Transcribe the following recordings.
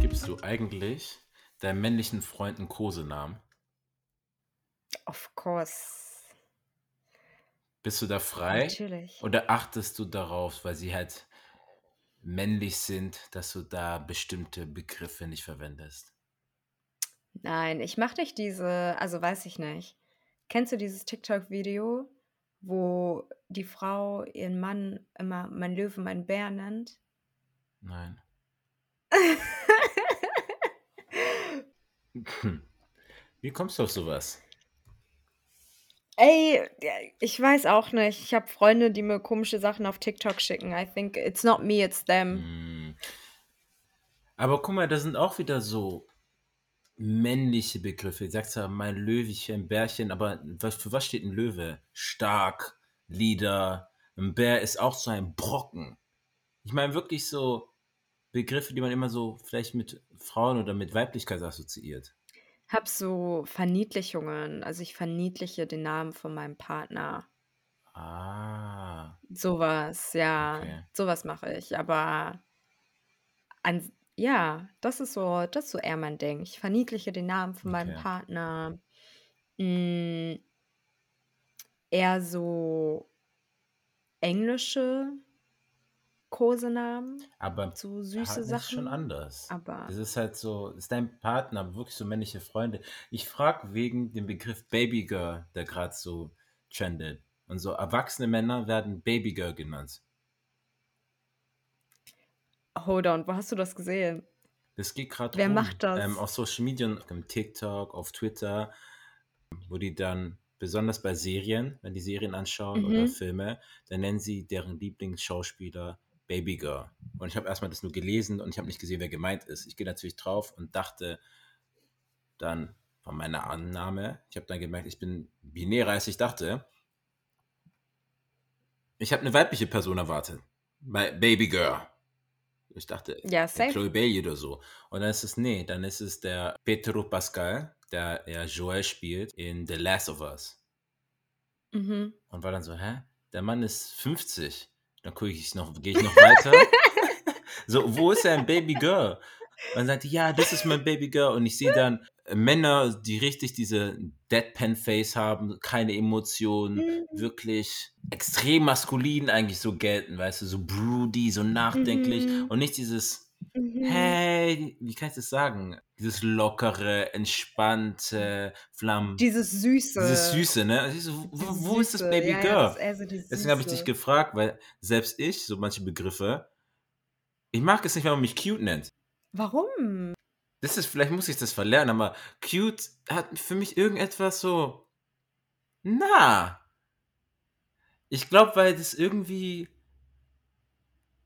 Gibst du eigentlich deinem männlichen Freund einen Kosenamen? Of course. Bist du da frei? Natürlich. Oder achtest du darauf, weil sie halt männlich sind, dass du da bestimmte Begriffe nicht verwendest? Nein, ich mache nicht diese also, weiß ich nicht. Kennst du dieses TikTok-Video, wo die Frau ihren Mann immer „mein Löwe, mein Bär“ nennt? Nein. Wie kommst du auf sowas? Ey, ich weiß auch nicht. Ich habe Freunde, die mir komische Sachen auf TikTok schicken. I think it's not me, it's them. Hm. Aber guck mal, da sind auch wieder so männliche Begriffe. Du sagst ja mein Löwchen, Bärchen, aber was, für was steht ein Löwe? Stark, Leader. Ein Bär ist auch so ein Brocken. Ich meine wirklich so Begriffe, die man immer so vielleicht mit Frauen oder mit Weiblichkeit assoziiert. Habe so Verniedlichungen. Also, ich verniedliche den Namen von meinem Partner. Ah. Sowas, ja. Okay. Sowas mache ich, aber an ja, das ist so das ist so eher mein Ding. Ich verniedliche den Namen von meinem Okay. Partner. Hm eher so englische Kosenamen, Aber so süße Partner ist schon Sachen, anders. aber Das ist halt so, ist dein Partner, aber wirklich so männliche Freunde. Ich frage wegen dem Begriff Babygirl, der gerade so trendet. Und so erwachsene Männer werden Babygirl genannt. Hold on, wo hast du das gesehen? Das geht gerade Wer rum. macht das? Ähm, auf Social Media, auf TikTok, auf Twitter, wo die dann, besonders bei Serien, wenn die Serien anschauen oder Mhm. Filme, dann nennen sie deren Lieblingsschauspieler Babygirl. Und ich habe erstmal das nur gelesen und ich habe nicht gesehen, wer gemeint ist. Ich gehe natürlich drauf und dachte dann von meiner Annahme, ich habe dann gemerkt, ich bin binärer, als ich dachte. Ich habe eine weibliche Person erwartet. Bei Babygirl. Ich dachte, Ja, der safe. Chloe Bailey oder so. Und dann ist es, nee, dann ist es der Pedro Pascal, der ja Joel spielt in The Last of Us. Mhm. Und war dann so, hä? Der Mann ist 50. Dann gucke ich noch, gehe ich noch weiter. so, wo ist ein Baby Girl? Und dann sagt ja, das ist mein Baby Girl. Und ich sehe dann äh, Männer, die richtig diese Deadpan-Face haben, keine Emotionen, Mhm. wirklich extrem maskulin eigentlich so gelten, weißt du, so broody, so nachdenklich. Mhm. Und nicht dieses, Mhm. hey, wie kann ich das sagen? Dieses lockere, entspannte, Flammen. Dieses Süße. Dieses Süße, ne? Also so, wo, Dieses wo ist das Süße. Baby Ja, Girl? ja, das ist eher so dieses Deswegen habe ich dich Süße. gefragt, weil selbst ich, so manche Begriffe, ich mag es nicht, wenn man mich cute nennt. Warum? Das ist, vielleicht muss ich das verlernen, aber cute hat für mich irgendetwas so, na. Ich glaube, weil das irgendwie,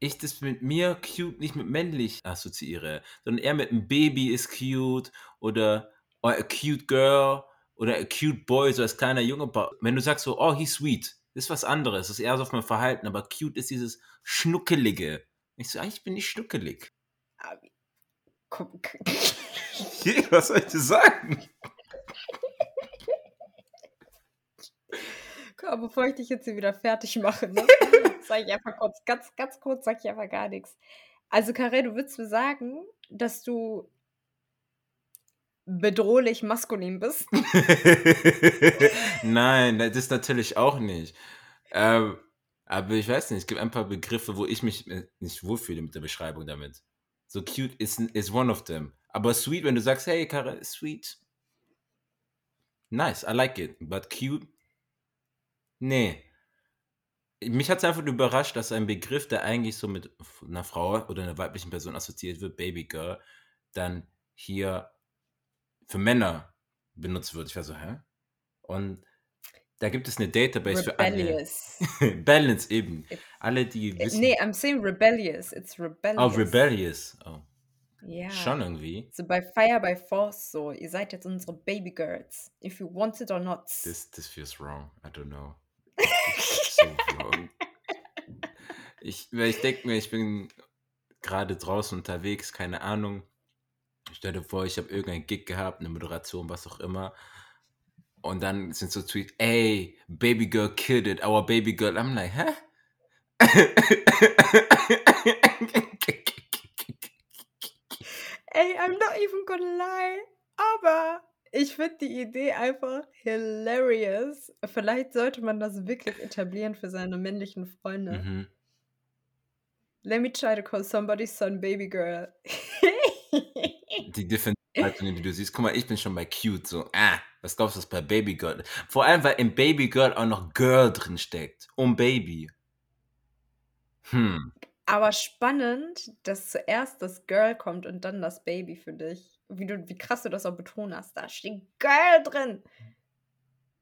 ich das mit mir cute nicht mit männlich assoziiere, sondern eher mit einem Baby ist cute oder oh, a cute girl oder a cute boy, so als kleiner Junge. Wenn du sagst so, oh, he's sweet, ist was anderes, das ist eher so auf mein Verhalten, aber cute ist dieses Schnuckelige. Ich so, eigentlich bin ich schnuckelig. Guck. Was soll ich dir sagen? Mal, bevor ich dich jetzt hier wieder fertig mache, ne? sag ich einfach kurz, ganz, ganz kurz, sag ich einfach gar nichts. Also, Karel, du würdest mir sagen, dass du bedrohlich maskulin bist? Nein, das natürlich auch nicht. Ähm, aber ich weiß nicht, es gibt ein paar Begriffe, wo ich mich äh, nicht wohlfühle mit der Beschreibung damit. So cute is, is one of them. Aber sweet, wenn du sagst, hey, Karel, sweet. Nice, I like it. But cute? Nee. Mich hat es einfach überrascht, dass ein Begriff, der eigentlich so mit einer Frau oder einer weiblichen Person assoziiert wird, Baby Girl, dann hier für Männer benutzt wird. Ich war so, hä? Und da gibt es eine Database Rebellious. für alle. Balance eben. It- Alle, die wissen. Nee, I'm saying rebellious. It's rebellious. oh, rebellious. Oh, Ja. schon irgendwie. So bei Fire by Force so, ihr seid jetzt unsere Baby Girls. If you want it or not. This, this feels wrong. I don't know. so wrong. Ich, weil ich denke mir, ich bin gerade draußen unterwegs, keine Ahnung. Stell dir vor, ich habe irgendeinen Gig gehabt, eine Moderation, was auch immer. Und dann sind so Tweets, ey, baby girl killed it, our baby girl. I'm like, hä? Ey, I'm not even gonna lie, aber ich finde die Idee einfach hilarious. Vielleicht sollte man das wirklich etablieren für seine männlichen Freunde. Mhm. Let me try to call somebody's son baby girl. Die Differenzierung, die du siehst. Guck mal, ich bin schon bei cute, so, ah, was glaubst du, was bei Baby Girl? Vor allem, weil in Baby Girl auch noch Girl drin steckt. Um Baby. Hm. Aber spannend, dass zuerst das Girl kommt und dann das Baby für dich. Wie, du, wie krass du das auch betont hast. Da steht Girl drin.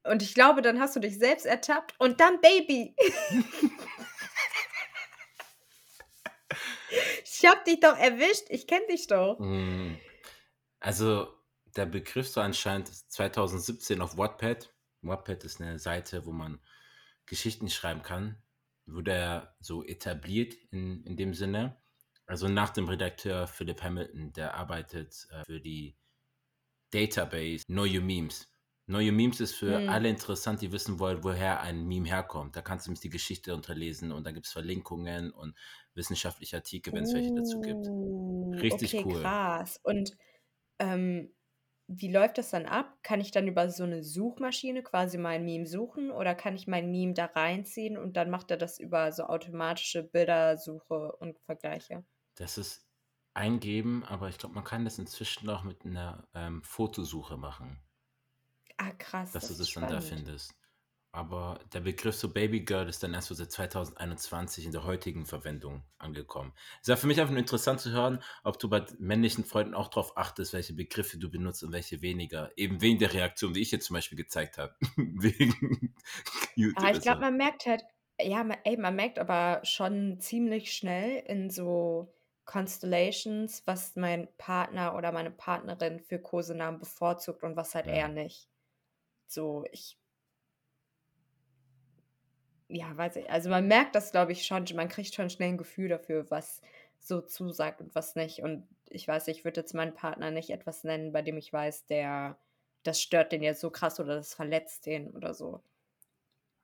Und ich glaube, dann hast du dich selbst ertappt und dann Baby. ich hab dich doch erwischt. Ich kenn dich doch. Mm. Also, der Begriff so anscheinend 2017 auf Wattpad. Wattpad ist eine Seite, wo man Geschichten schreiben kann. Wurde er so etabliert in, in dem Sinne. Also nach dem Redakteur Philip Hamilton, der arbeitet äh, für die Database Know Your Memes. Know Your Memes ist für Hm. alle interessant, die wissen wollen, woher ein Meme herkommt. Da kannst du nämlich die Geschichte unterlesen und da gibt es Verlinkungen und wissenschaftliche Artikel, wenn es welche dazu gibt. Uh, Richtig okay, cool. krass. Und ähm, wie läuft das dann ab? Kann ich dann über so eine Suchmaschine quasi mein Meme suchen oder kann ich mein Meme da reinziehen und dann macht er das über so automatische Bildersuche und Vergleiche? Das ist eingeben, aber ich glaube, man kann das inzwischen auch mit einer ähm, Fotosuche machen, Ah, krass, dass das du das dann da spannend. findest. Aber der Begriff so Baby Girl ist dann erst so seit 2021 in der heutigen Verwendung angekommen. Es war für mich einfach nur interessant zu hören, ob du bei männlichen Freunden auch darauf achtest, welche Begriffe du benutzt und welche weniger. Eben wegen der Reaktion, die ich jetzt zum Beispiel gezeigt habe. wegen cute Ah, ich glaube, man merkt halt, ja, ma- ey, man merkt aber schon ziemlich schnell in so Constellations, was mein Partner oder meine Partnerin für Kosenamen bevorzugt und was halt eher Mhm. nicht. So, ich, ja, weiß ich, also man merkt das, glaube ich, schon, man kriegt schon schnell ein Gefühl dafür, was so zusagt und was nicht. Und ich weiß, ich würde jetzt meinen Partner nicht etwas nennen, bei dem ich weiß, der, das stört den jetzt so krass oder das verletzt den oder so.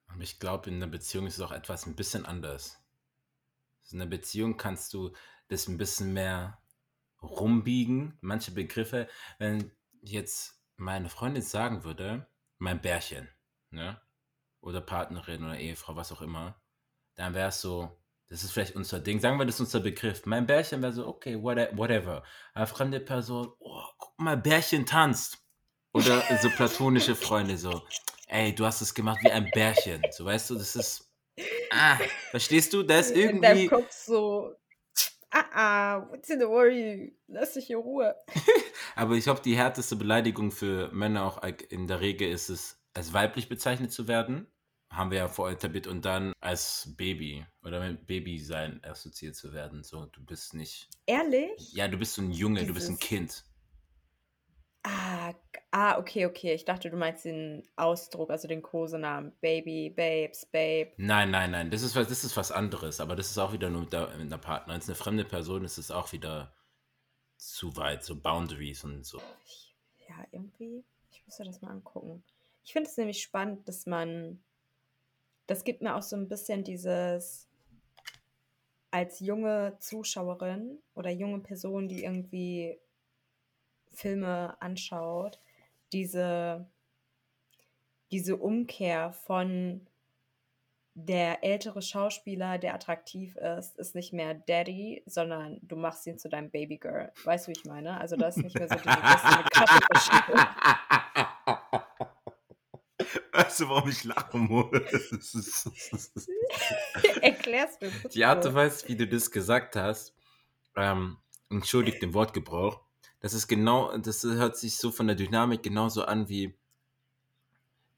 Aber ich glaube, in einer Beziehung ist es auch etwas ein bisschen anders. In einer Beziehung kannst du das ein bisschen mehr rumbiegen, manche Begriffe. Wenn jetzt meine Freundin sagen würde, mein Bärchen, ne? Oder Partnerin oder Ehefrau, was auch immer, dann wäre es so, das ist vielleicht unser Ding. Sagen wir, das ist unser Begriff. Mein Bärchen wäre so, okay, whate- whatever. Aber fremde Person, oh, guck mal, Bärchen tanzt. Oder so platonische Freunde, so, ey, du hast es gemacht wie ein Bärchen. So, weißt du, das ist, ah, verstehst du? Da ist In deinem irgendwie, Kopf so, ah, ah, what's in the worry? Lass dich in Ruhe. aber ich glaube, die härteste Beleidigung für Männer auch in der Regel ist es, als weiblich bezeichnet zu werden. Haben wir ja vorher etabliert und dann als Baby oder mit Baby sein assoziiert zu werden. So, du bist nicht, Ehrlich? ja, du bist so ein Junge, du bist ein Dieses, Kind. ah, ah, okay, okay. Ich dachte, du meinst den Ausdruck, also den Kosenamen. Baby, Babes, Babe. Nein, nein, nein, das ist was, das ist was anderes, aber das ist auch wieder nur mit, der, mit einer Partner. Wenn es eine fremde Person ist, ist es auch wieder zu weit, so Boundaries und so. Ich, ja, irgendwie, ich muss mir das mal angucken. Ich finde es nämlich spannend, dass man, das gibt mir auch so ein bisschen dieses, als junge Zuschauerin oder junge Person, die irgendwie Filme anschaut, diese, diese Umkehr von der ältere Schauspieler, der attraktiv ist, ist nicht mehr Daddy, sondern du machst ihn zu deinem Babygirl. Weißt du, wie ich meine? Also da ist nicht mehr so diese krasse Verschiebung. Weißt du, warum ich lachen muss? Erklär's mir Die Art und bitte. Weise, wie du das gesagt hast, ähm, entschuldigt den Wortgebrauch, das ist genau, das hört sich so von der Dynamik genauso an wie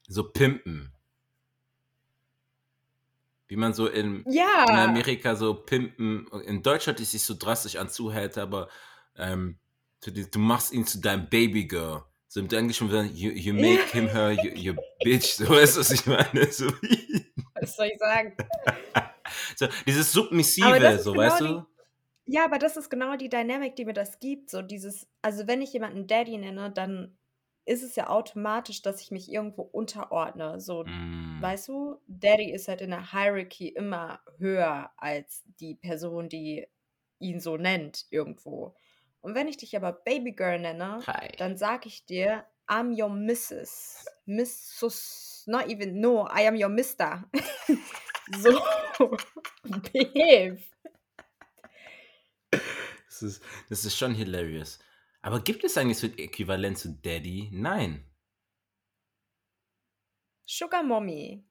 so Pimpen. Wie man so in, in Ja, Amerika so Pimpen, in Deutschland ist es so drastisch an Zuhälter, aber ähm, du, du machst ihn zu deinem Babygirl. So im Englischen würde you, you make him her your, your bitch. So weißt du, was ich meine? So, was soll ich sagen? so dieses Submissive, so genau weißt die, du? Ja, aber das ist genau die Dynamik, die mir das gibt, so dieses also, wenn ich jemanden Daddy nenne, dann ist es ja automatisch, dass ich mich irgendwo unterordne, so, Hm. weißt du? Daddy ist halt in der Hierarchy immer höher als die Person, die ihn so nennt irgendwo. Und wenn ich dich aber Baby Girl nenne, Hi. dann sage ich dir: „I'm your Mrs. Missus not even no, I am your Mister.“ So, behave. Das ist das ist schon hilarious. Aber gibt es eigentlich so 'n Äquivalent zu Daddy? Nein. Sugar Mommy.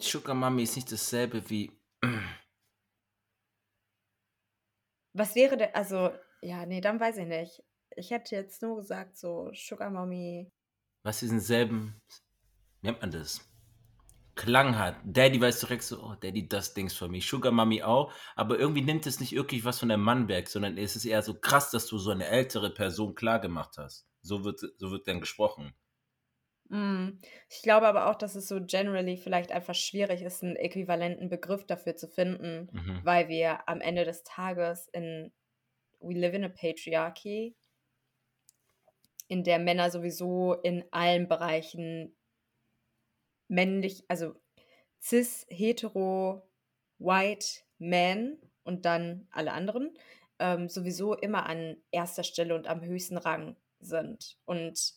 Sugar Mommy ist nicht dasselbe wie Was wäre de also, ja, ne, dann weiß ich nicht. Ich hätte jetzt nur gesagt, so Sugar Mommy. Was diesen selben wie nennt man das? Klang hat. Daddy weiß direkt so: „Oh, Daddy does things for me.“ Sugar Mommy auch, aber irgendwie nimmt es nicht wirklich was von deinem Mann weg, sondern es ist eher so krass, dass du so 'ne ältere Person klargemacht hast. So wird so wird dann gesprochen. Mhm. Ich glaube aber auch, dass es so generally vielleicht einfach schwierig ist, 'n äquivalenten Begriff dafür zu finden, Mhm. weil wir am Ende des Tages in we live in a patriarchy in der Männer sowieso in allen Bereichen männlich also cis, hetero, white man und dann alle anderen, ähm, sowieso immer an 1. Stelle und am höchsten Rang sind und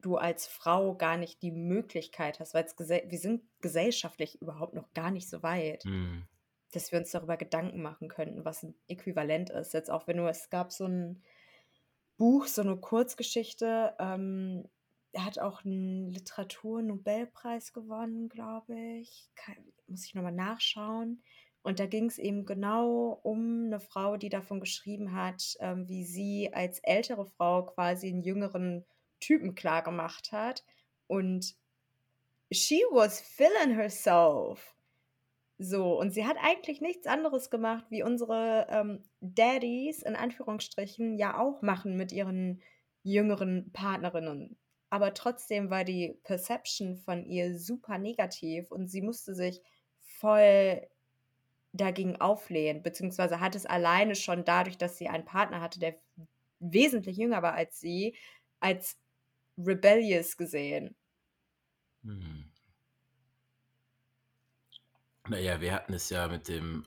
du als Frau gar nicht die Möglichkeit hast, gesell wir sind gesellschaftlich überhaupt noch gar nicht so weit, Mhm. Dass wir uns darüber Gedanken machen könnten, was 'n Äquivalent ist. Jetzt auch wenn du es gab so 'n Buch, so 'ne Kurzgeschichte, ähm, hat auch 'n Literaturnobelpreis gewonnen, glaube ich. Kei muss ich noch mal nachschauen. Und da ging's eben genau um 'ne Frau, die davon geschrieben hat, ähm, wie sie als ältere Frau quasi 'n jüngeren Typen klargemacht hat und she was feeling herself. So, und sie hat eigentlich nichts anderes gemacht, wie unsere, ähm, Daddys in Anführungsstrichen ja auch machen mit ihren jüngeren Partnerinnen. Aber trotzdem war die Perception von ihr super negativ und sie musste sich voll dagegen auflehnen, beziehungsweise hat es alleine schon dadurch, dass sie einen Partner hatte, der wesentlich jünger war als sie, als rebellious gesehen. Mhm. Na ja, wir hatten es ja mit dem,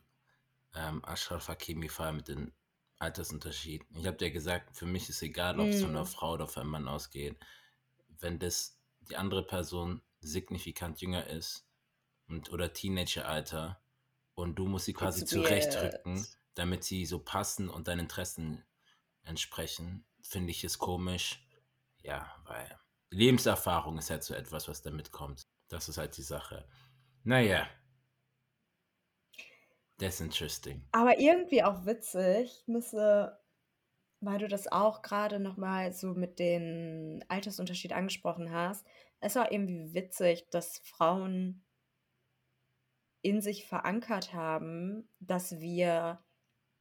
ähm, Achraf Hakimi-Fall mit dem Altersunterschied. Ich habe dir gesagt, für mich ist egal, ob's von 'ner Mhm. Frau oder von 'nem Mann ausgeht. Wenn das die andere Person signifikant jünger ist und oder Teenageralter und du musst sie quasi zurechtrücken, damit sie so passen und deinen Interessen entsprechen, finde ich es komisch. Ja, weil Lebenserfahrung ist halt so etwas, was da mitkommt. Das ist halt die Sache. Na ja. That's interesting. Aber irgendwie auch witzig. Müsste weil du das auch grade noch mal so mit den Altersunterschied angesprochen hast. Es war irgendwie witzig, dass Frauen in sich verankert haben, dass wir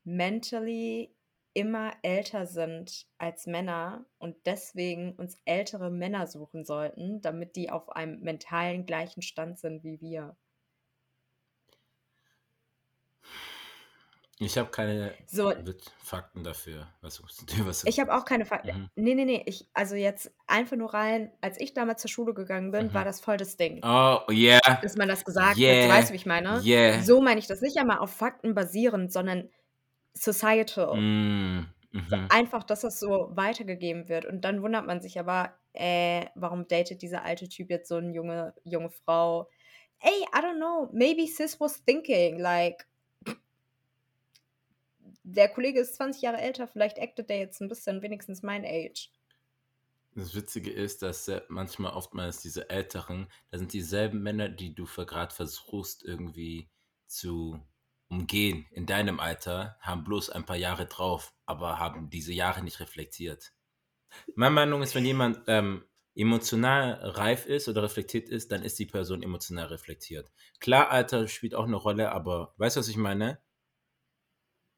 mentally immer älter sind als Männer und deswegen uns ältere Männer suchen sollten, damit die auf einem mentalen gleichen Stand sind wie wir. Ich habe keine So Fakten dafür, was was Ich habe auch keine Fak Mhm. ne, ne, ne, ich also jetzt einfach nur rein als ich damals zur Schule gegangen bin, war Mhm. das voll das Ding. Oh, yeah. Dass man das gesagt hat. Du Yeah. weißt, wie ich meine? Yeah. So meine ich das nicht einmal auf Fakten basierend, sondern societal. So mhm. einfach, dass das so weitergegeben wird und dann wundert man sich aber: „Äh, warum datet dieser alte Typ jetzt so 'ne junge junge Frau?“ Ey, I don't know, maybe sis was thinking like der Kollege ist 20 Jahre älter, vielleicht actet der jetzt 'n bisschen wenigstens mein Age. Das Witzige ist, dass, manchmal oftmals diese Älteren das sind dieselben Männer, die du grad versuchst irgendwie zu umgehen in deinem Alter, haben bloß ein paar Jahre drauf, aber haben diese Jahre nicht reflektiert. Meine Meinung ist, wenn jemand, ähm, emotional reif ist oder reflektiert ist, dann ist die Person emotional reflektiert. Klar, Alter spielt auch 'ne Rolle, aber weißt du, was ich meine?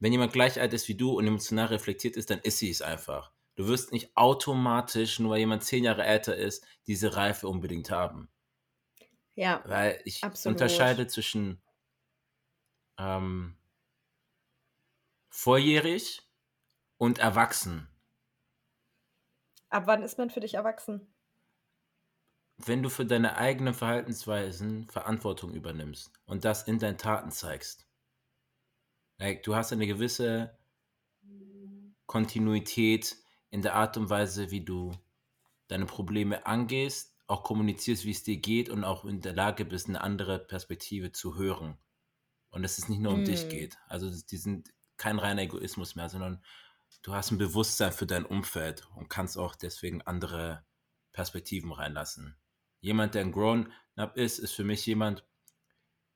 Wenn jemand gleich alt ist wie du und emotional reflektiert ist, dann ist sie es einfach. Du wirst nicht automatisch, nur weil jemand 10 Jahre älter ist, diese Reife unbedingt haben. Ja, Weil ich absolut. unterscheide zwischen ähm volljährig und erwachsen. Ab wann ist man für dich erwachsen? Wenn du für deine eigenen Verhaltensweisen Verantwortung übernimmst und das in deinen Taten zeigst. Like, du hast eine gewisse Kontinuität in der Art und Weise, wie du deine Probleme angehst, auch kommunizierst, wie es dir geht und auch in der Lage bist, eine andere Perspektive zu hören. Und dass es nicht nur um dich Mm. geht. Also die sind kein reiner Egoismus mehr, sondern du hast ein Bewusstsein für dein Umfeld und kannst auch deswegen andere Perspektiven reinlassen. Jemand, der ein Grown-up ist, ist für mich jemand,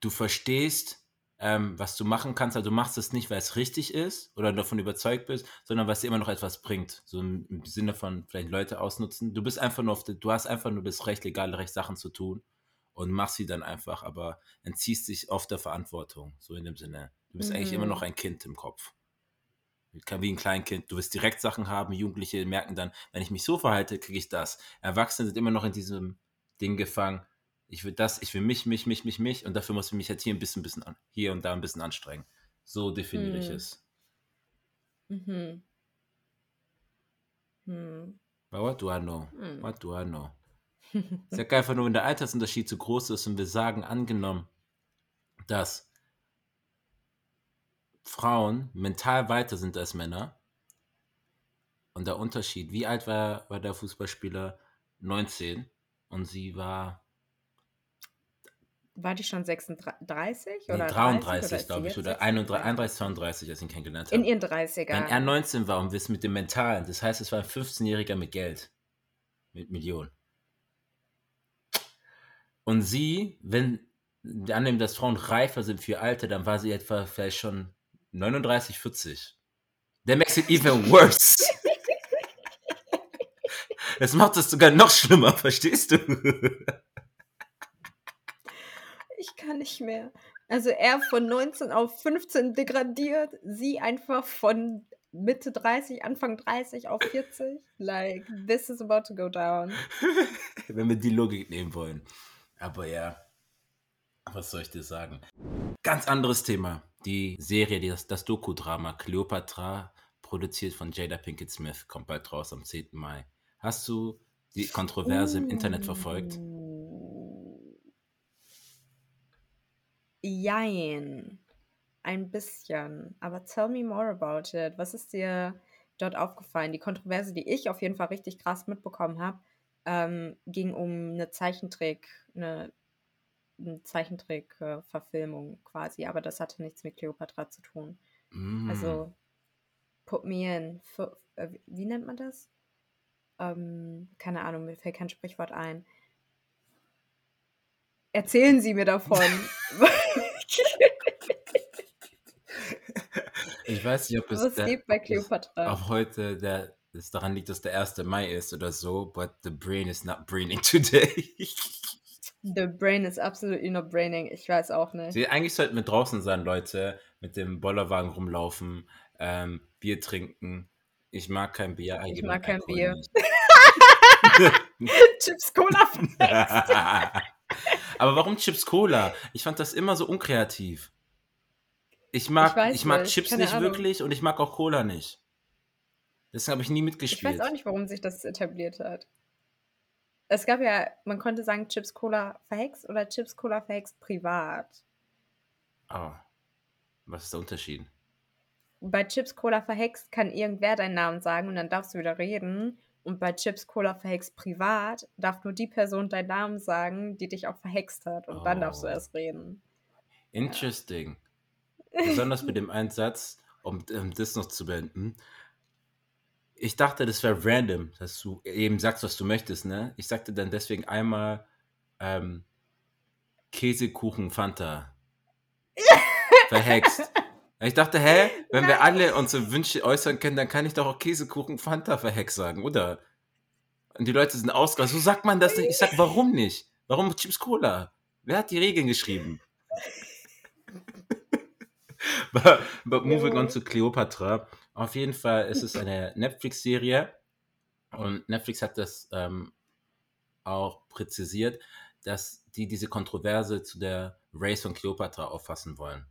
du verstehst, ähm, was du machen kannst, also du machst es nicht, weil es richtig ist oder davon überzeugt bist, sondern weil es dir immer noch etwas bringt. So im, im Sinne von vielleicht Leute ausnutzen. Du bist einfach nur auf du hast einfach nur das Recht, legale Recht, Sachen zu tun und machst sie dann einfach, aber entziehst dich oft der Verantwortung. So in dem Sinne. Du bist eigentlich immer Mhm. noch ein Kind im Kopf. Wie ein Kleinkind. Du wirst direkt Sachen haben, Jugendliche merken dann, wenn ich mich so verhalte, kriege ich das. Erwachsene sind immer noch in diesem Ding gefangen. Ich will das, ich will mich, mich, mich, mich, mich und dafür muss ich mich jetzt hier ein bisschen, bisschen an, hier und da ein bisschen anstrengen. So definiere ich Hm. es. Mhm. Hm. But what do I know? Hm. What do I know? Ich sag einfach nur, wenn der Altersunterschied zu groß ist und wir sagen, angenommen, dass Frauen mental weiter sind als Männer und der Unterschied, wie alt war, war der Fußballspieler? 19 und sie war War die schon 36 nee, oder 33, 30 glaube ich, oder jetzt 31, 36? 32, als ich ihn kennengelernt In habe. ihren 30ern. Wenn er 19 war und wir es mit dem Mentalen, das heißt, es war ein 15-Jähriger mit Geld, mit Millionen. Und sie, wenn wir annehmen, dass Frauen reifer sind für ihr Alter, dann war sie etwa vielleicht schon 39, 40. That makes it even worse. Das macht es sogar noch schlimmer, verstehst du? Ich kann nicht mehr. Also er von 19 auf 15 degradiert, sie einfach von Mitte 30, Anfang 30 auf 40. Like, this is about to go down. Wenn wir die Logik nehmen wollen. Aber ja, was soll ich dir sagen? Ganz anderes Thema. Die Serie, das, das Doku-Drama Cleopatra, produziert von Jada Pinkett Smith, kommt bald raus am 10. Mai. Hast du die Kontroverse im Internet verfolgt? Jein. Ein bisschen. Aber tell me more about it. Was ist dir dort aufgefallen? Die Kontroverse, die ich auf jeden Fall richtig krass mitbekommen habe, ähm, ging um eine Zeichentrick, eine, eine Zeichentrick-Verfilmung quasi, aber das hatte nichts mit Cleopatra zu tun. Mm. Also, put me in. F äh, wie nennt man das? Ähm, keine Ahnung, mir fällt kein Sprichwort ein. Erzählen Sie mir davon. ich weiß nicht, ob es Was geht bei Cleopatra? auch heute der, es daran liegt, dass der 1. Mai ist oder so, but the brain is not braining today. The brain is absolutely not braining. Ich weiß auch nicht. Sie, eigentlich sollten wir draußen sein, Leute, mit dem Bollerwagen rumlaufen, ähm, Bier trinken. Ich mag kein Bier, Ich allgemein mag kein Alkohol Bier. Chips Cola. Aber warum Chips Cola? Ich fand das immer so unkreativ. Ich Ich mag, weiß ich mag nicht, Chips keine nicht Ahnung. wirklich und ich mag auch Cola nicht. Deswegen habe ich nie Ich weiß mitgespielt. auch nicht, warum sich das etabliert hat. Es gab ja, man konnte sagen, Chips Cola verhext oder Chips Cola verhext privat. Oh. Was ist der Unterschied? Bei Chips Cola verhext kann irgendwer deinen Namen sagen und dann darfst du wieder reden. Und bei Chips Cola verhext privat darf nur die Person deinen Namen sagen, die dich auch verhext hat. Und dann darfst du Oh. erst reden. Interesting. Besonders mit dem Einsatz, um, um das noch zu beenden. Ich dachte, das wäre random, dass du eben sagst, was du möchtest, ne? Ich sagte dann deswegen einmal ähm, Käsekuchen Fanta. Verhext. Ich dachte, hä, wenn wir alle unsere Wünsche äußern können, dann kann ich doch auch Käsekuchen Fanta verhext sagen, oder? Und die Leute sind ausgerastet. So sagt man das nicht. Ich sag, warum nicht? Warum Chips Cola? Wer hat die Regeln geschrieben? but, but moving on zu Cleopatra. Auf jeden Fall ist es eine Netflix-Serie und Netflix hat das ähm, auch präzisiert, dass die diese Kontroverse zu der Race von Cleopatra auffassen wollen.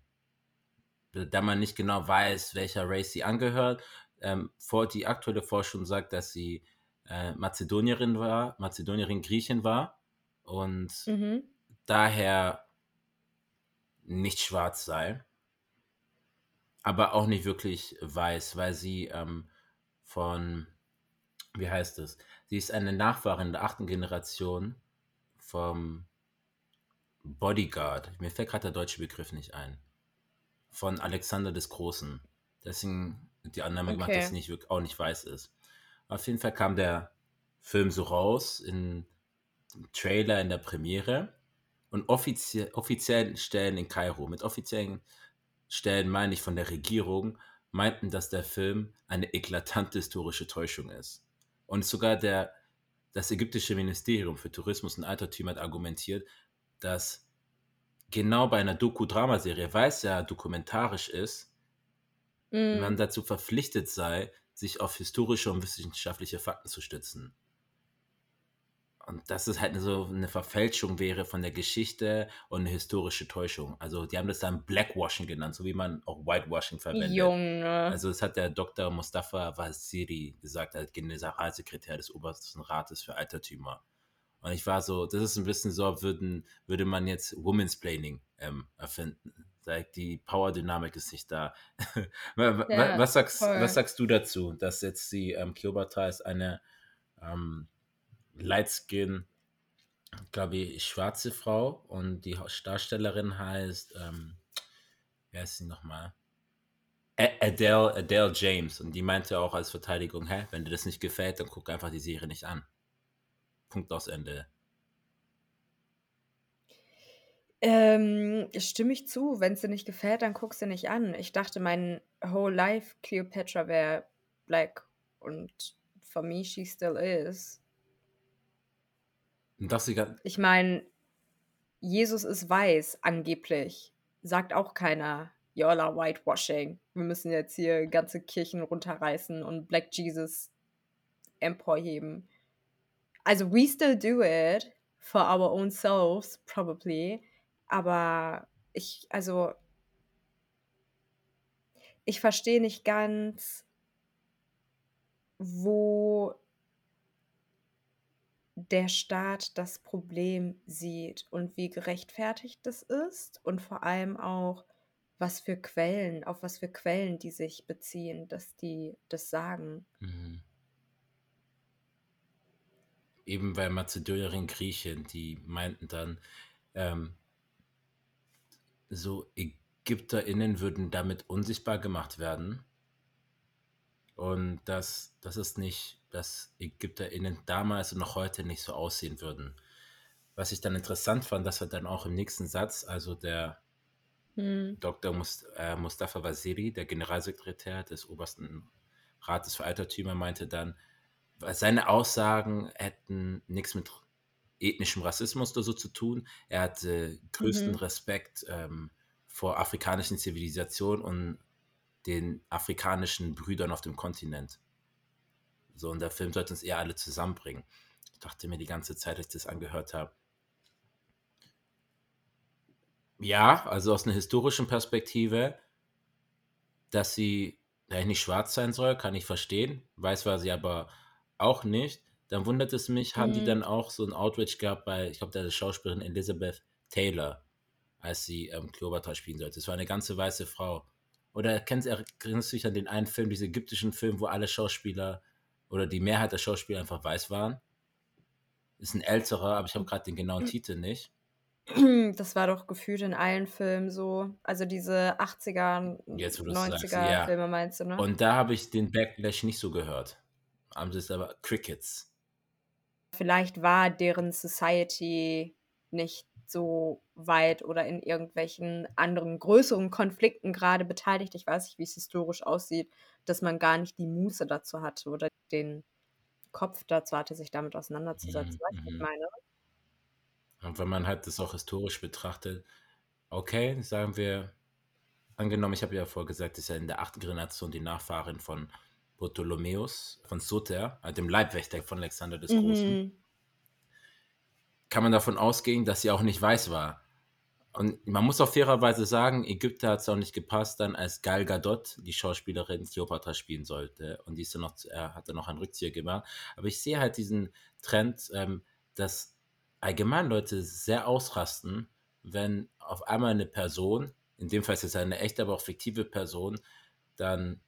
Da man nicht genau weiß, welcher Race sie angehört. Ähm, vor, die aktuelle Forschung sagt, dass sie äh, Mazedonierin war, Mazedonierin Griechin war und Mhm. daher nicht schwarz sei, aber auch nicht wirklich weiß, weil sie ähm, von, wie heißt es, sie ist eine Nachfahrin der achten Generation vom Bodyguard. Mir fällt gerade der deutsche Begriff nicht ein. Von Alexander des Großen. Deswegen die Annahme gemacht, dass Okay. sie nicht, wirk- auch nicht weiß ist. Auf jeden Fall kam der Film so raus in dem Trailer in der Premiere und offizie offiziellen Stellen in Kairo, mit offiziellen Stellen meine ich von der Regierung, meinten, dass der Film eine eklatante historische Täuschung ist. Und sogar der, das ägyptische Ministerium für Tourismus und Altertümer hat argumentiert, dass genau bei einer Doku-Dramaserie, weil es ja dokumentarisch ist, man Mhm. dazu verpflichtet sei, sich auf historische und wissenschaftliche Fakten zu stützen. Und dass es halt so eine Verfälschung wäre von der Geschichte und eine historische Täuschung. Also die haben das dann Blackwashing genannt, so wie man auch Whitewashing verwendet. Junge. Also das hat der Dr. Mustafa Waziri gesagt, als Generalsekretär des Obersten Rates für Altertümer. Und ich war so, das ist ein bisschen so, würden, würde man jetzt Women's Planning ähm, erfinden. Die Power-Dynamik ist nicht da. Wa- wa- Ja, was, sagst, voll. was sagst du dazu, dass jetzt die ähm, Kleopatra ist eine ähm, Lightskin, glaube ich, schwarze Frau und die Darstellerin heißt, ähm, wer ist sie nochmal? Adele, Adele James. Und die meinte auch als Verteidigung, hä, wenn dir das nicht gefällt, dann guck einfach die Serie nicht an. Punkt aus Ende. Ähm, stimme ich zu. Wenn es dir nicht gefällt, dann guck sie nicht an. Ich dachte, mein whole life Cleopatra wäre black und for me she still is. Das die gan- Ich meine, Jesus ist weiß, angeblich. Sagt auch keiner, Yola Whitewashing. Wir müssen jetzt hier ganze Kirchen runterreißen und Black Jesus emporheben. Also, we still do it for our own selves, probably. Aber ich, also, ich verstehe nicht ganz, wo der Staat das Problem sieht und wie gerechtfertigt das ist und vor allem auch, was für Quellen, auf was für Quellen die sich beziehen, dass die das sagen. Mhm. Eben weil Mazedonierin Griechen, die meinten dann, ähm, so ÄgypterInnen würden damit unsichtbar gemacht werden. Und dass, dass es nicht, dass ÄgypterInnen damals und noch heute nicht so aussehen würden. Was ich dann interessant fand, dass er dann auch im nächsten Satz, also der Hm. Dr. Must, äh, Mustafa Waziri, der Generalsekretär des Obersten Rates für Altertümer, meinte dann, seine Aussagen hätten nichts mit ethnischem Rassismus oder so zu tun. Er hatte größten Mhm. Respekt ähm, vor afrikanischen Zivilisationen und den afrikanischen Brüdern auf dem Kontinent. So, und der Film sollte uns eher alle zusammenbringen. Ich dachte mir die ganze Zeit, als ich das angehört habe. Ja, also aus einer historischen Perspektive, dass sie eigentlich nicht schwarz sein soll, kann ich verstehen. Weiß war sie aber auch nicht. Dann wundert es mich, haben die Mhm. dann auch so ein Outrage gehabt bei, ich glaube, der Schauspielerin Elizabeth Taylor, als sie ähm, Kleopatra spielen sollte. Es war eine ganze weiße Frau. Oder kennst, erinnerst du dich an den einen Film, diesen ägyptischen Film, wo alle Schauspieler oder die Mehrheit der Schauspieler einfach weiß waren? Ist ein älterer, aber ich habe gerade den genauen Titel nicht. Das war doch gefühlt in allen Filmen so. Also diese 80er, Jetzt, wo du es sagst, 90er ja. Filme meinst du, ne? Und da habe ich den Backlash nicht so gehört. Haben sie es aber Crickets. Vielleicht war deren Society nicht so weit oder in irgendwelchen anderen größeren Konflikten gerade beteiligt. Ich weiß nicht, wie es historisch aussieht, dass man gar nicht die Muße dazu hatte oder den Kopf dazu hatte, sich damit auseinanderzusetzen. Mhm, Weißt du, was ich mhm. meine? Und wenn man halt das auch historisch betrachtet, okay, sagen wir, angenommen, ich habe ja vorher gesagt, ist ja in der achten Generation die Nachfahrin von Ptolemaeus, von Soter, also dem Leibwächter von Alexander des Großen. Mhm. Kann man davon ausgehen, dass sie auch nicht weiß war. Und man muss auch fairerweise sagen, Ägypter hat es auch nicht gepasst, dann als Gal Gadot, die Schauspielerin Cleopatra spielen sollte. Und die ist dann noch, er hat dann noch einen Rückzieher gemacht. Aber ich sehe halt diesen Trend, ähm, dass allgemein Leute sehr ausrasten, wenn auf einmal eine Person, in dem Fall ist es eine echte, aber auch fiktive Person, dann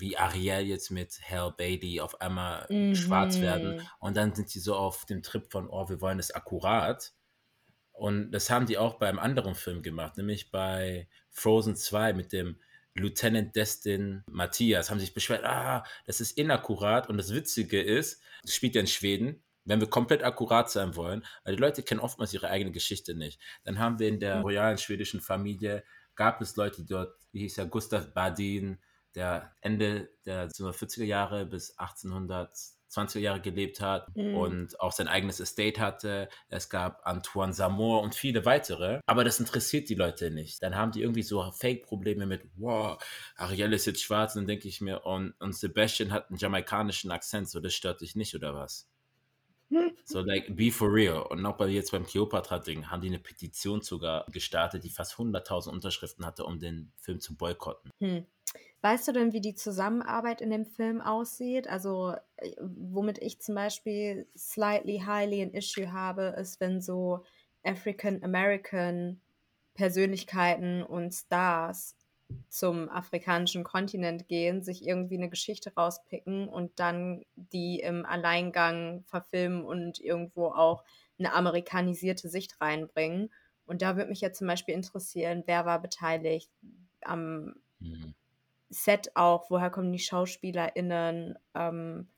wie Ariel jetzt mit Hal Bailey auf einmal mhm. schwarz werden. Und dann sind sie so auf dem Trip von, oh, wir wollen es akkurat. Und das haben die auch beim anderen Film gemacht, nämlich bei Frozen 2 mit dem Lieutenant Destin Matthias. Haben sich beschwert, ah, das ist inakkurat. Und das Witzige ist, das spielt ja in Schweden, wenn wir komplett akkurat sein wollen, weil die Leute kennen oftmals ihre eigene Geschichte nicht. Dann haben wir in der royalen schwedischen Familie, gab es Leute, die dort, wie hieß ja, Gustav Badin, der Ende der 40er Jahre bis 1800 20er Jahre gelebt hat mhm. und auch sein eigenes Estate hatte. Es gab Antoine Zamor und viele weitere. Aber das interessiert die Leute nicht. Dann haben die irgendwie so Fake-Probleme mit, wow, Ariel ist jetzt schwarz. Und dann denke ich mir, und, und Sebastian hat einen jamaikanischen Akzent, so das stört dich nicht oder was? So, like, be for real. Und auch bei jetzt beim Cleopatra-Ding haben die eine Petition sogar gestartet, die fast 100.000 Unterschriften hatte, um den Film zu boykotten. Hm. Weißt du denn, wie die Zusammenarbeit in dem Film aussieht? Also, äh, womit ich zum Beispiel slightly highly an issue habe, ist, wenn so African American Persönlichkeiten und Stars zum afrikanischen Kontinent gehen, sich irgendwie eine Geschichte rauspicken und dann die im Alleingang verfilmen und irgendwo auch eine amerikanisierte Sicht reinbringen. Und da würde mich ja zum Beispiel interessieren, wer war beteiligt am mhm. Set auch, woher kommen die SchauspielerInnen, ähm,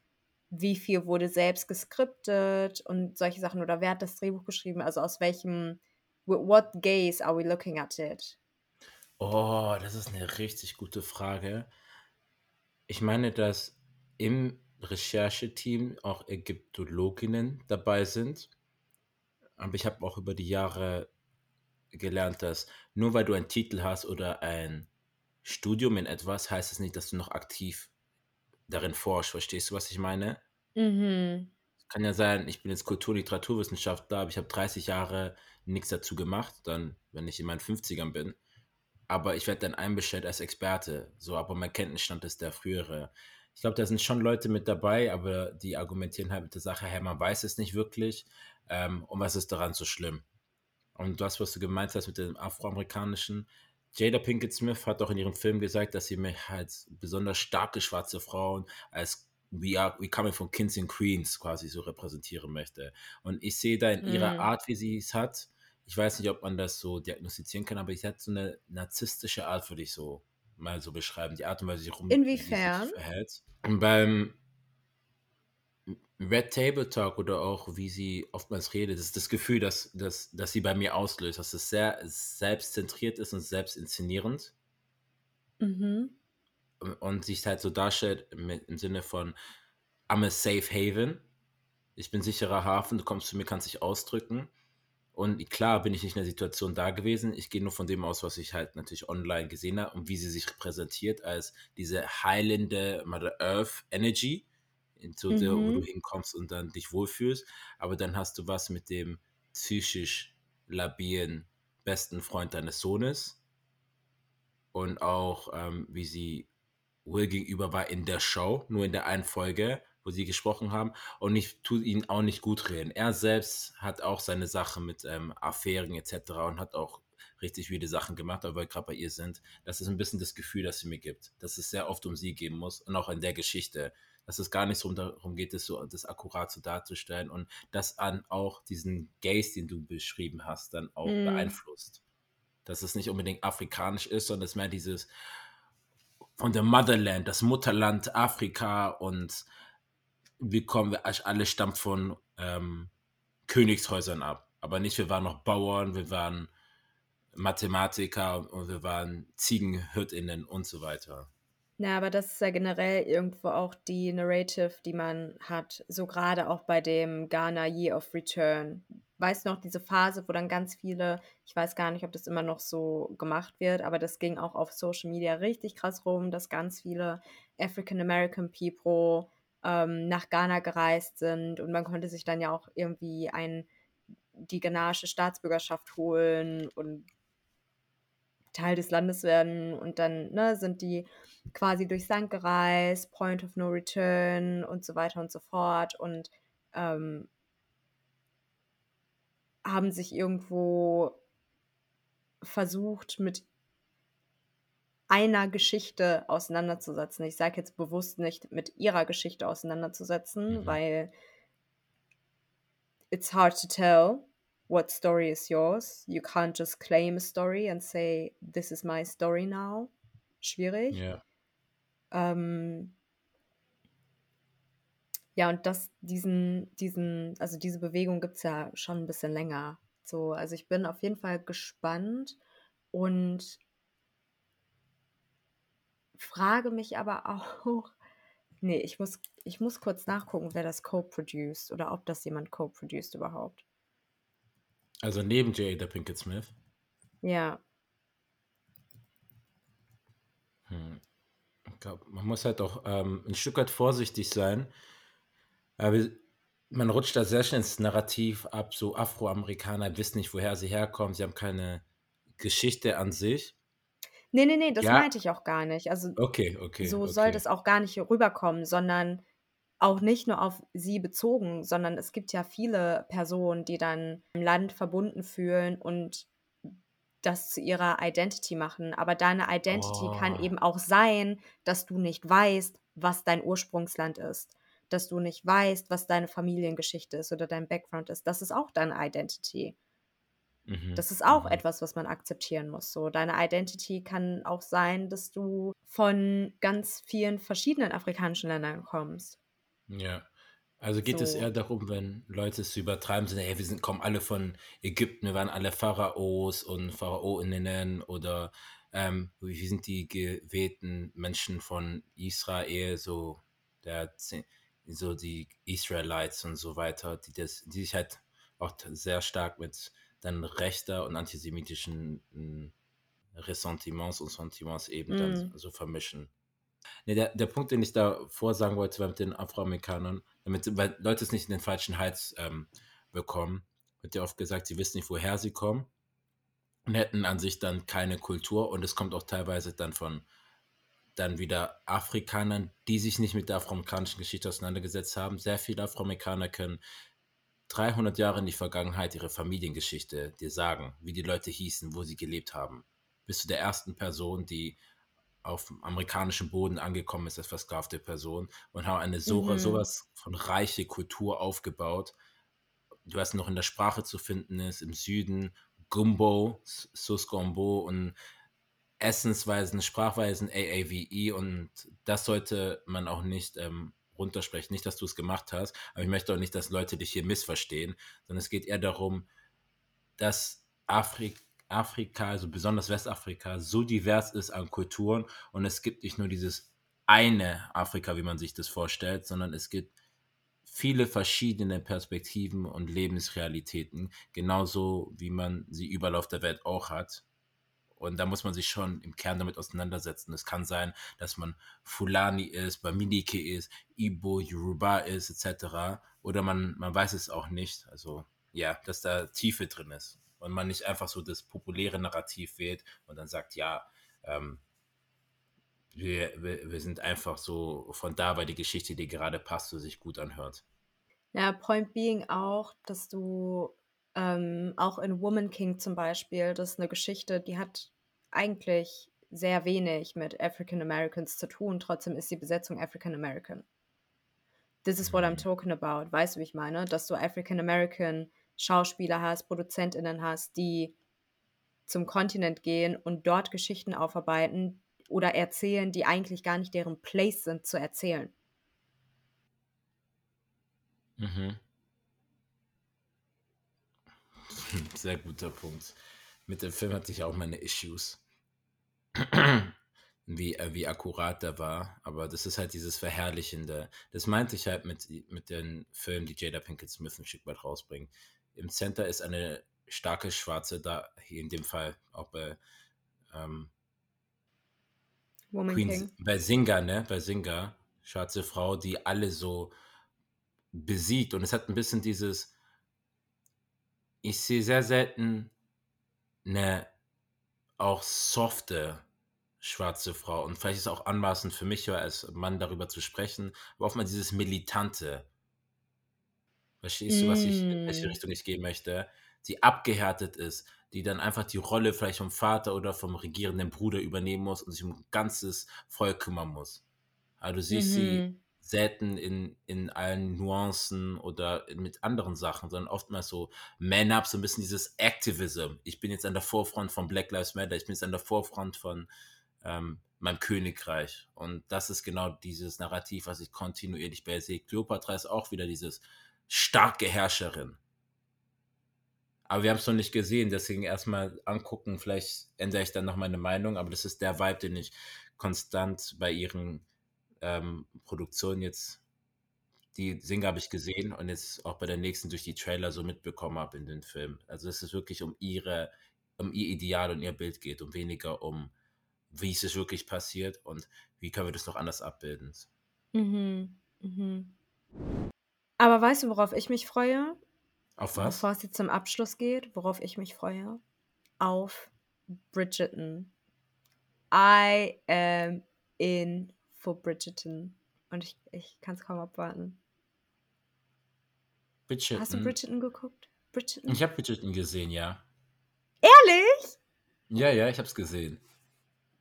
wie viel wurde selbst geskriptet und solche Sachen oder wer hat das Drehbuch geschrieben, also aus welchem, what gaze are we looking at it? Oh, das ist eine richtig gute Frage. Ich meine, dass im Rechercheteam auch Ägyptologinnen dabei sind. Aber ich habe auch über die Jahre gelernt, dass nur weil du einen Titel hast oder ein Studium in etwas heißt es nicht, dass du noch aktiv darin forschst. Verstehst du, was ich meine? Mhm. Kann ja sein, ich bin jetzt Kultur- und Literaturwissenschaftler, aber ich habe 30 Jahre nichts dazu gemacht, dann, wenn ich in meinen 50ern bin. Aber ich werde dann einbestellt als Experte. So, aber mein Kenntnisstand ist der frühere. Ich glaube, da sind schon Leute mit dabei, aber die argumentieren halt mit der Sache, hey, man weiß es nicht wirklich. Ähm, und was ist daran so schlimm? Und das, was du gemeint hast mit dem afroamerikanischen, Jada Pinkett Smith hat auch in ihrem Film gesagt, dass sie mich halt besonders starke schwarze Frauen als We are we coming from Kings and Queens quasi so repräsentieren möchte. Und ich sehe da in ihrer mm. Art, wie sie es hat, ich weiß nicht, ob man das so diagnostizieren kann, aber sie hat so eine narzisstische Art, würde ich so mal so beschreiben. Die Art und Weise, wie sie rum Inwiefern? Sich verhält. Und beim Red Table Talk oder auch wie sie oftmals redet, ist das Gefühl, dass, dass, dass sie bei mir auslöst, dass es sehr selbstzentriert ist und selbstinszenierend. Mhm. Und sich halt so darstellt mit, im Sinne von I'm a safe haven. Ich bin sicherer Hafen, du kommst zu mir, kannst dich ausdrücken. Und klar bin ich nicht in der Situation da gewesen. Ich gehe nur von dem aus, was ich halt natürlich online gesehen habe und wie sie sich präsentiert als diese heilende Mother Earth Energy zu der, wo du mhm. hinkommst und dann dich wohlfühlst. Aber dann hast du was mit dem psychisch labilen besten Freund deines Sohnes und auch ähm, wie sie Will gegenüber war in der Show, nur in der einen Folge, wo sie gesprochen haben. Und ich tue ihn auch nicht gut reden. Er selbst hat auch seine Sache mit ähm, Affären etc. und hat auch richtig viele Sachen gemacht, aber gerade bei ihr sind. Das ist ein bisschen das Gefühl, das sie mir gibt, dass es sehr oft um sie gehen muss und auch in der Geschichte dass es gar nicht so darum geht, das, so, das akkurat so darzustellen und das an auch diesen Gaze, den du beschrieben hast, dann auch mm. beeinflusst. Dass es nicht unbedingt afrikanisch ist, sondern es mehr dieses von der Motherland, das Mutterland Afrika und wie kommen wir, alle stammt von ähm, Königshäusern ab. Aber nicht, wir waren noch Bauern, wir waren Mathematiker und wir waren Ziegenhirtinnen und so weiter. Na, aber das ist ja generell irgendwo auch die Narrative, die man hat, so gerade auch bei dem Ghana Year of Return. Weißt du noch, diese Phase, wo dann ganz viele, ich weiß gar nicht, ob das immer noch so gemacht wird, aber das ging auch auf Social Media richtig krass rum, dass ganz viele African American People ähm, nach Ghana gereist sind und man konnte sich dann ja auch irgendwie ein die ghanaische Staatsbürgerschaft holen und Teil des Landes werden und dann ne, sind die quasi durchs Land gereist, Point of No Return und so weiter und so fort und ähm, haben sich irgendwo versucht, mit einer Geschichte auseinanderzusetzen. Ich sage jetzt bewusst nicht mit ihrer Geschichte auseinanderzusetzen, Mhm. weil it's hard to tell what story is yours. You can't just claim a story and say, this is my story now. Schwierig. Ja. Ähm, ja, und das, diesen, diesen, also diese Bewegung gibt es ja schon ein bisschen länger. So, also ich bin auf jeden Fall gespannt und frage mich aber auch, nee, ich muss, ich muss kurz nachgucken, wer das co-produced oder ob das jemand co-produced überhaupt. Also neben Jada Pinkett Smith. Ja, Hm. Ich glaube, man muss halt auch ähm, ein Stück weit vorsichtig sein. Aber man rutscht da sehr schnell ins Narrativ ab. So Afroamerikaner wissen nicht, woher sie herkommen. Sie haben keine Geschichte an sich. nee, nee, nee, das Ja. meinte ich auch gar nicht. Also Okay, okay. so okay. soll das auch gar nicht rüberkommen, sondern auch nicht nur auf sie bezogen, sondern es gibt ja viele Personen, die dann im Land verbunden fühlen und das zu ihrer Identity machen. Aber deine Identity kann Oh. eben auch sein, dass du nicht weißt, was dein Ursprungsland ist. Dass du nicht weißt, was deine Familiengeschichte ist oder dein Background ist. Das ist auch deine Identity. Mhm. Das ist auch mhm. etwas, was man akzeptieren muss. So, deine Identity kann auch sein, dass du von ganz vielen verschiedenen afrikanischen Ländern kommst. Ja. Also geht es So. eher darum, wenn Leute es übertreiben, sind, hey, wir sind, kommen alle von Ägypten, wir waren alle Pharaos und Pharaoninnen oder ähm, wir sind die gewählten Menschen von Israel, so der so die Israelites und so weiter, die das, die sich halt auch sehr stark mit dann rechter und antisemitischen mm, Ressentiments und Sentiments eben dann Mm. so vermischen. Nee, der, der Punkt, den ich da vorsagen wollte, war mit den Afroamerikanern, damit weil Leute es nicht in den falschen Hals ähm, bekommen, wird ja oft gesagt, sie wissen nicht, woher sie kommen und hätten an sich dann keine Kultur und es kommt auch teilweise dann von dann wieder Afrikanern, die sich nicht mit der afroamerikanischen Geschichte auseinandergesetzt haben. Sehr viele Afroamerikaner können 300 Jahre in die Vergangenheit ihre Familiengeschichte dir sagen, wie die Leute hießen, wo sie gelebt haben. Bis zu der ersten Person, die auf amerikanischem Boden angekommen ist als versklavte Person und haben eine so, Mhm. sowas von reiche Kultur aufgebaut, du was noch in der Sprache zu finden ist, im Süden, Gumbo, Susgombo und Essensweisen, Sprachweisen, AAVE und das sollte man auch nicht ähm, runtersprechen. Nicht, dass du es gemacht hast, aber ich möchte auch nicht, dass Leute dich hier missverstehen, sondern es geht eher darum, dass Afrik Afrika, also besonders Westafrika, so divers ist an Kulturen und es gibt nicht nur dieses eine Afrika, wie man sich das vorstellt, sondern es gibt viele verschiedene Perspektiven und Lebensrealitäten, genauso wie man sie überall auf der Welt auch hat. Und da muss man sich schon im Kern damit auseinandersetzen. Es kann sein, dass man Fulani ist, Bamileke ist, Ibo, Yoruba ist, etc. Oder man, man weiß es auch nicht. Also ja, dass da Tiefe drin ist. Und man nicht einfach so das populäre Narrativ wählt und dann sagt, ja, ähm, wir, wir, wir sind einfach so von da, weil die Geschichte, die gerade passt, so sich gut anhört. Ja, Point being auch, dass du ähm, auch in Woman King zum Beispiel, das ist eine Geschichte, die hat eigentlich sehr wenig mit African Americans zu tun, trotzdem ist die Besetzung African American. This is what I'm Mhm. talking about. Weißt du, wie ich meine? Dass du African American Schauspieler hast, ProduzentInnen hast, die zum Kontinent gehen und dort Geschichten aufarbeiten oder erzählen, die eigentlich gar nicht deren Place sind zu erzählen. Mhm. Sehr guter Punkt. Mit dem Film hatte ich auch meine Issues. wie, äh, wie akkurat der war. Aber das ist halt dieses Verherrlichende. Das meinte ich halt mit, mit den Filmen, die Jada Pinkett Smith ein Stück weit rausbringen. Im Center ist eine starke Schwarze, da hier in dem Fall auch bei, ähm, Queen, bei Singa, ne? Bei Singa, schwarze Frau, die alle so besiegt. Und es hat ein bisschen dieses, ich sehe sehr selten 'ne auch softe schwarze Frau und vielleicht ist es auch anmaßend für mich, ja, als Mann darüber zu sprechen, aber oftmals dieses Militante. Verstehst du, was ich in welche Hm. Richtung ich gehen möchte? Die abgehärtet ist, die dann einfach die Rolle vielleicht vom Vater oder vom regierenden Bruder übernehmen muss und sich um 'n ganzes Volk kümmern muss. Aber du siehst sie Mhm. selten in in allen Nuancen oder mit anderen Sachen, sondern oftmals so Man Up, so 'n bisschen dieses Activism. Ich bin jetzt an der Vorfront von Black Lives Matter, ich bin jetzt an der Vorfront von, ähm, meinem Königreich. Und das ist genau dieses Narrativ, was ich kontinuierlich bei sehe. Kleopatra ist auch wieder dieses starke Herrscherin. Aber wir haben's noch nicht gesehen, deswegen erst mal angucken, vielleicht ändere ich dann noch meine Meinung, aber das ist der Vibe, den ich konstant bei ihren, ähm, Produktionen jetzt die Singer habe ich gesehen und jetzt auch bei der nächsten durch die Trailer so mitbekommen habe in den Filmen. Also, dass es wirklich um ihre um ihr Ideal und ihr Bild geht und weniger um wie ist es wirklich passiert und wie können wir das noch anders abbilden. Mhm, mhm. Aber weißt du, worauf ich mich freue? Auf was? Bevor es jetzt zum Abschluss geht, worauf ich mich freue? Auf Bridgerton. I am in for Bridgerton und ich ich kann's kaum abwarten. Bridgerton. Hast du Bridgerton geguckt? Bridgerton? Ich habe Bridgerton gesehen, ja. Ehrlich? Ja, ja, ich habe es gesehen.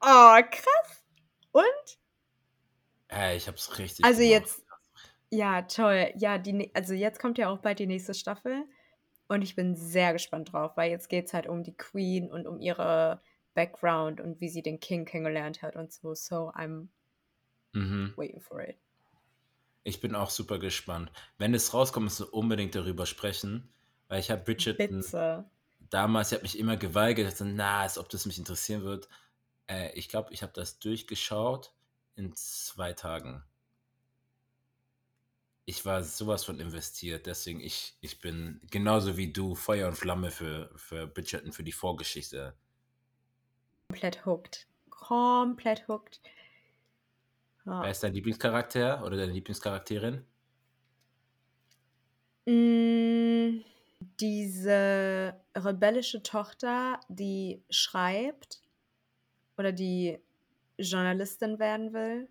Oh, krass. Und? Ey, ich habe es richtig Also, gemocht. jetzt ja, toll. Ja, die also, jetzt kommt ja auch bald die nächste Staffel und ich bin sehr gespannt drauf, weil jetzt geht's halt um die Queen und um ihre Background und wie sie den King kennengelernt hat und so. So, I'm Mhm. waiting for it. Ich bin auch super gespannt. Wenn es rauskommt, müssen wir unbedingt darüber sprechen, weil ich habe Bridgerton Bitte. damals ich habe mich immer geweigert, dachte: „Na, als ob das mich interessieren wird.“ Äh, ich glaube, ich habe das durchgeschaut in 2 Tagen. Ich war so was von investiert, deswegen ich ich bin genauso wie du Feuer und Flamme für für Bridgerton, für die Vorgeschichte. Komplett hooked. Komplett hooked. Wer Ja. ist dein Lieblingscharakter oder deine Lieblingscharakterin? Hm, diese rebellische Tochter, die schreibt oder die Journalistin werden will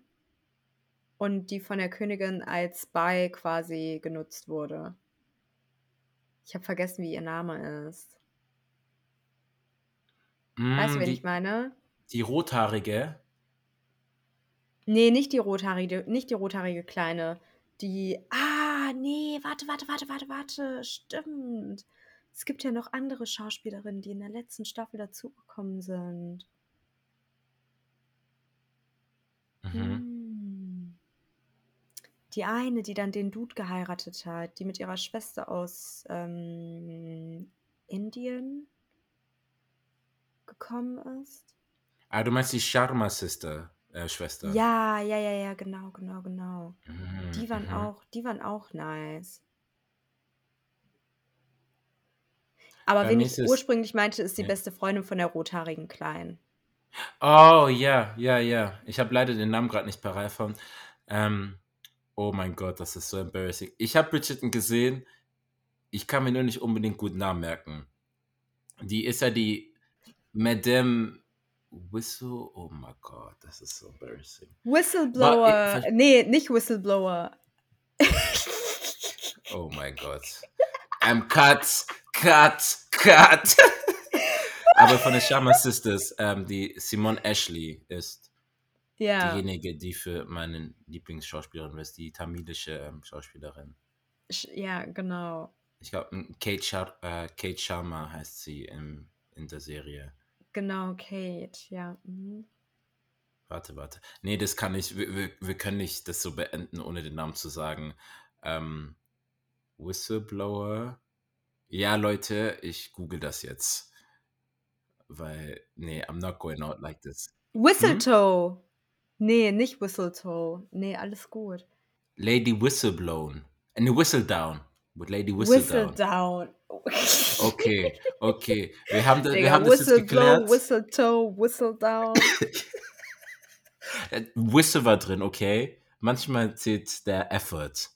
und die von der Königin als Spy quasi genutzt wurde. Ich habe vergessen, wie ihr Name ist. Weißt du, Hm, wen ich die meine? die Rothaarige? Ne, nicht die rothaarige nicht die rothaarige Kleine. Die ah, ne, warte, warte, warte, warte, warte, stimmt. Es gibt ja noch andere Schauspielerinnen, die in der letzten Staffel dazugekommen sind. Mhm. Hm. Die eine, die dann den Dude geheiratet hat, die mit ihrer Schwester aus, ähm, Indien gekommen ist. Ah, du meinst die Sharma Sister äh, Schwester? Ja, ja, ja, ja, genau, genau, genau. Mhm, Die waren mhm. auch die waren auch nice. Aber Bei wen ich ursprünglich meinte, ist die ja. beste Freundin von der rothaarigen Kleinen. Oh, ja, ja, ja. Ich habe leider den Namen grad nicht parat von. Ähm, oh mein Gott, das ist so embarrassing. Ich habe Bridgerton gesehen, ich kann mir nur nicht unbedingt gut Namen merken. Die ist ja die Madame Whistle oh mein Gott, das ist so embarrassing. Whistleblower. ver Ne, nicht Whistleblower. Oh mein Gott. Ähm, cut, cut, cut. Aber von den Sharma Sisters, ähm, die Simone Ashley ist Ja. diejenige, die für meine Lieblingsschauspielerin ist, die tamilische, ähm, Schauspielerin. Sch ja, genau. Ich glaube, hm, Kate äh, Kate Sharma heißt sie im in der Serie. Genau, Kate, ja, mhm. Warte, warte. Ne, das kann ich wir wir können nicht das so beenden, ohne den Namen zu sagen. Ähm, Whistleblower. Ja, Leute, ich google das jetzt. Weil ne, I'm not going out like this. Hm? Whistletoe. Ne, nicht Whistletoe. Ne, alles gut. Lady Whistleblown. Äh, ne, Whistledown. With Lady Whistledown. Whistledown. Okay, okay. Wir haben da wir Digga, haben das jetzt geklärt. Whistletoe, Whistledown. Äh, Whistle war drin, okay. Manchmal zählt der Effort.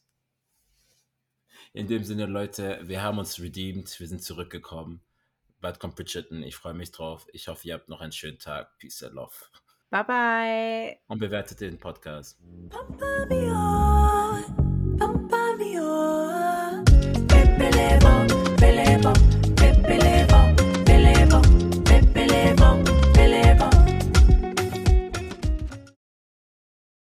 In dem Sinne, Leute, wir haben uns redeemed, wir sind zurückgekommen. Bald kommt Bridgerton, ich freue mich drauf. Ich hoffe, ihr habt noch einen schönen Tag. Peace and love. Bye bye. Und bewertet den Podcast. Papa,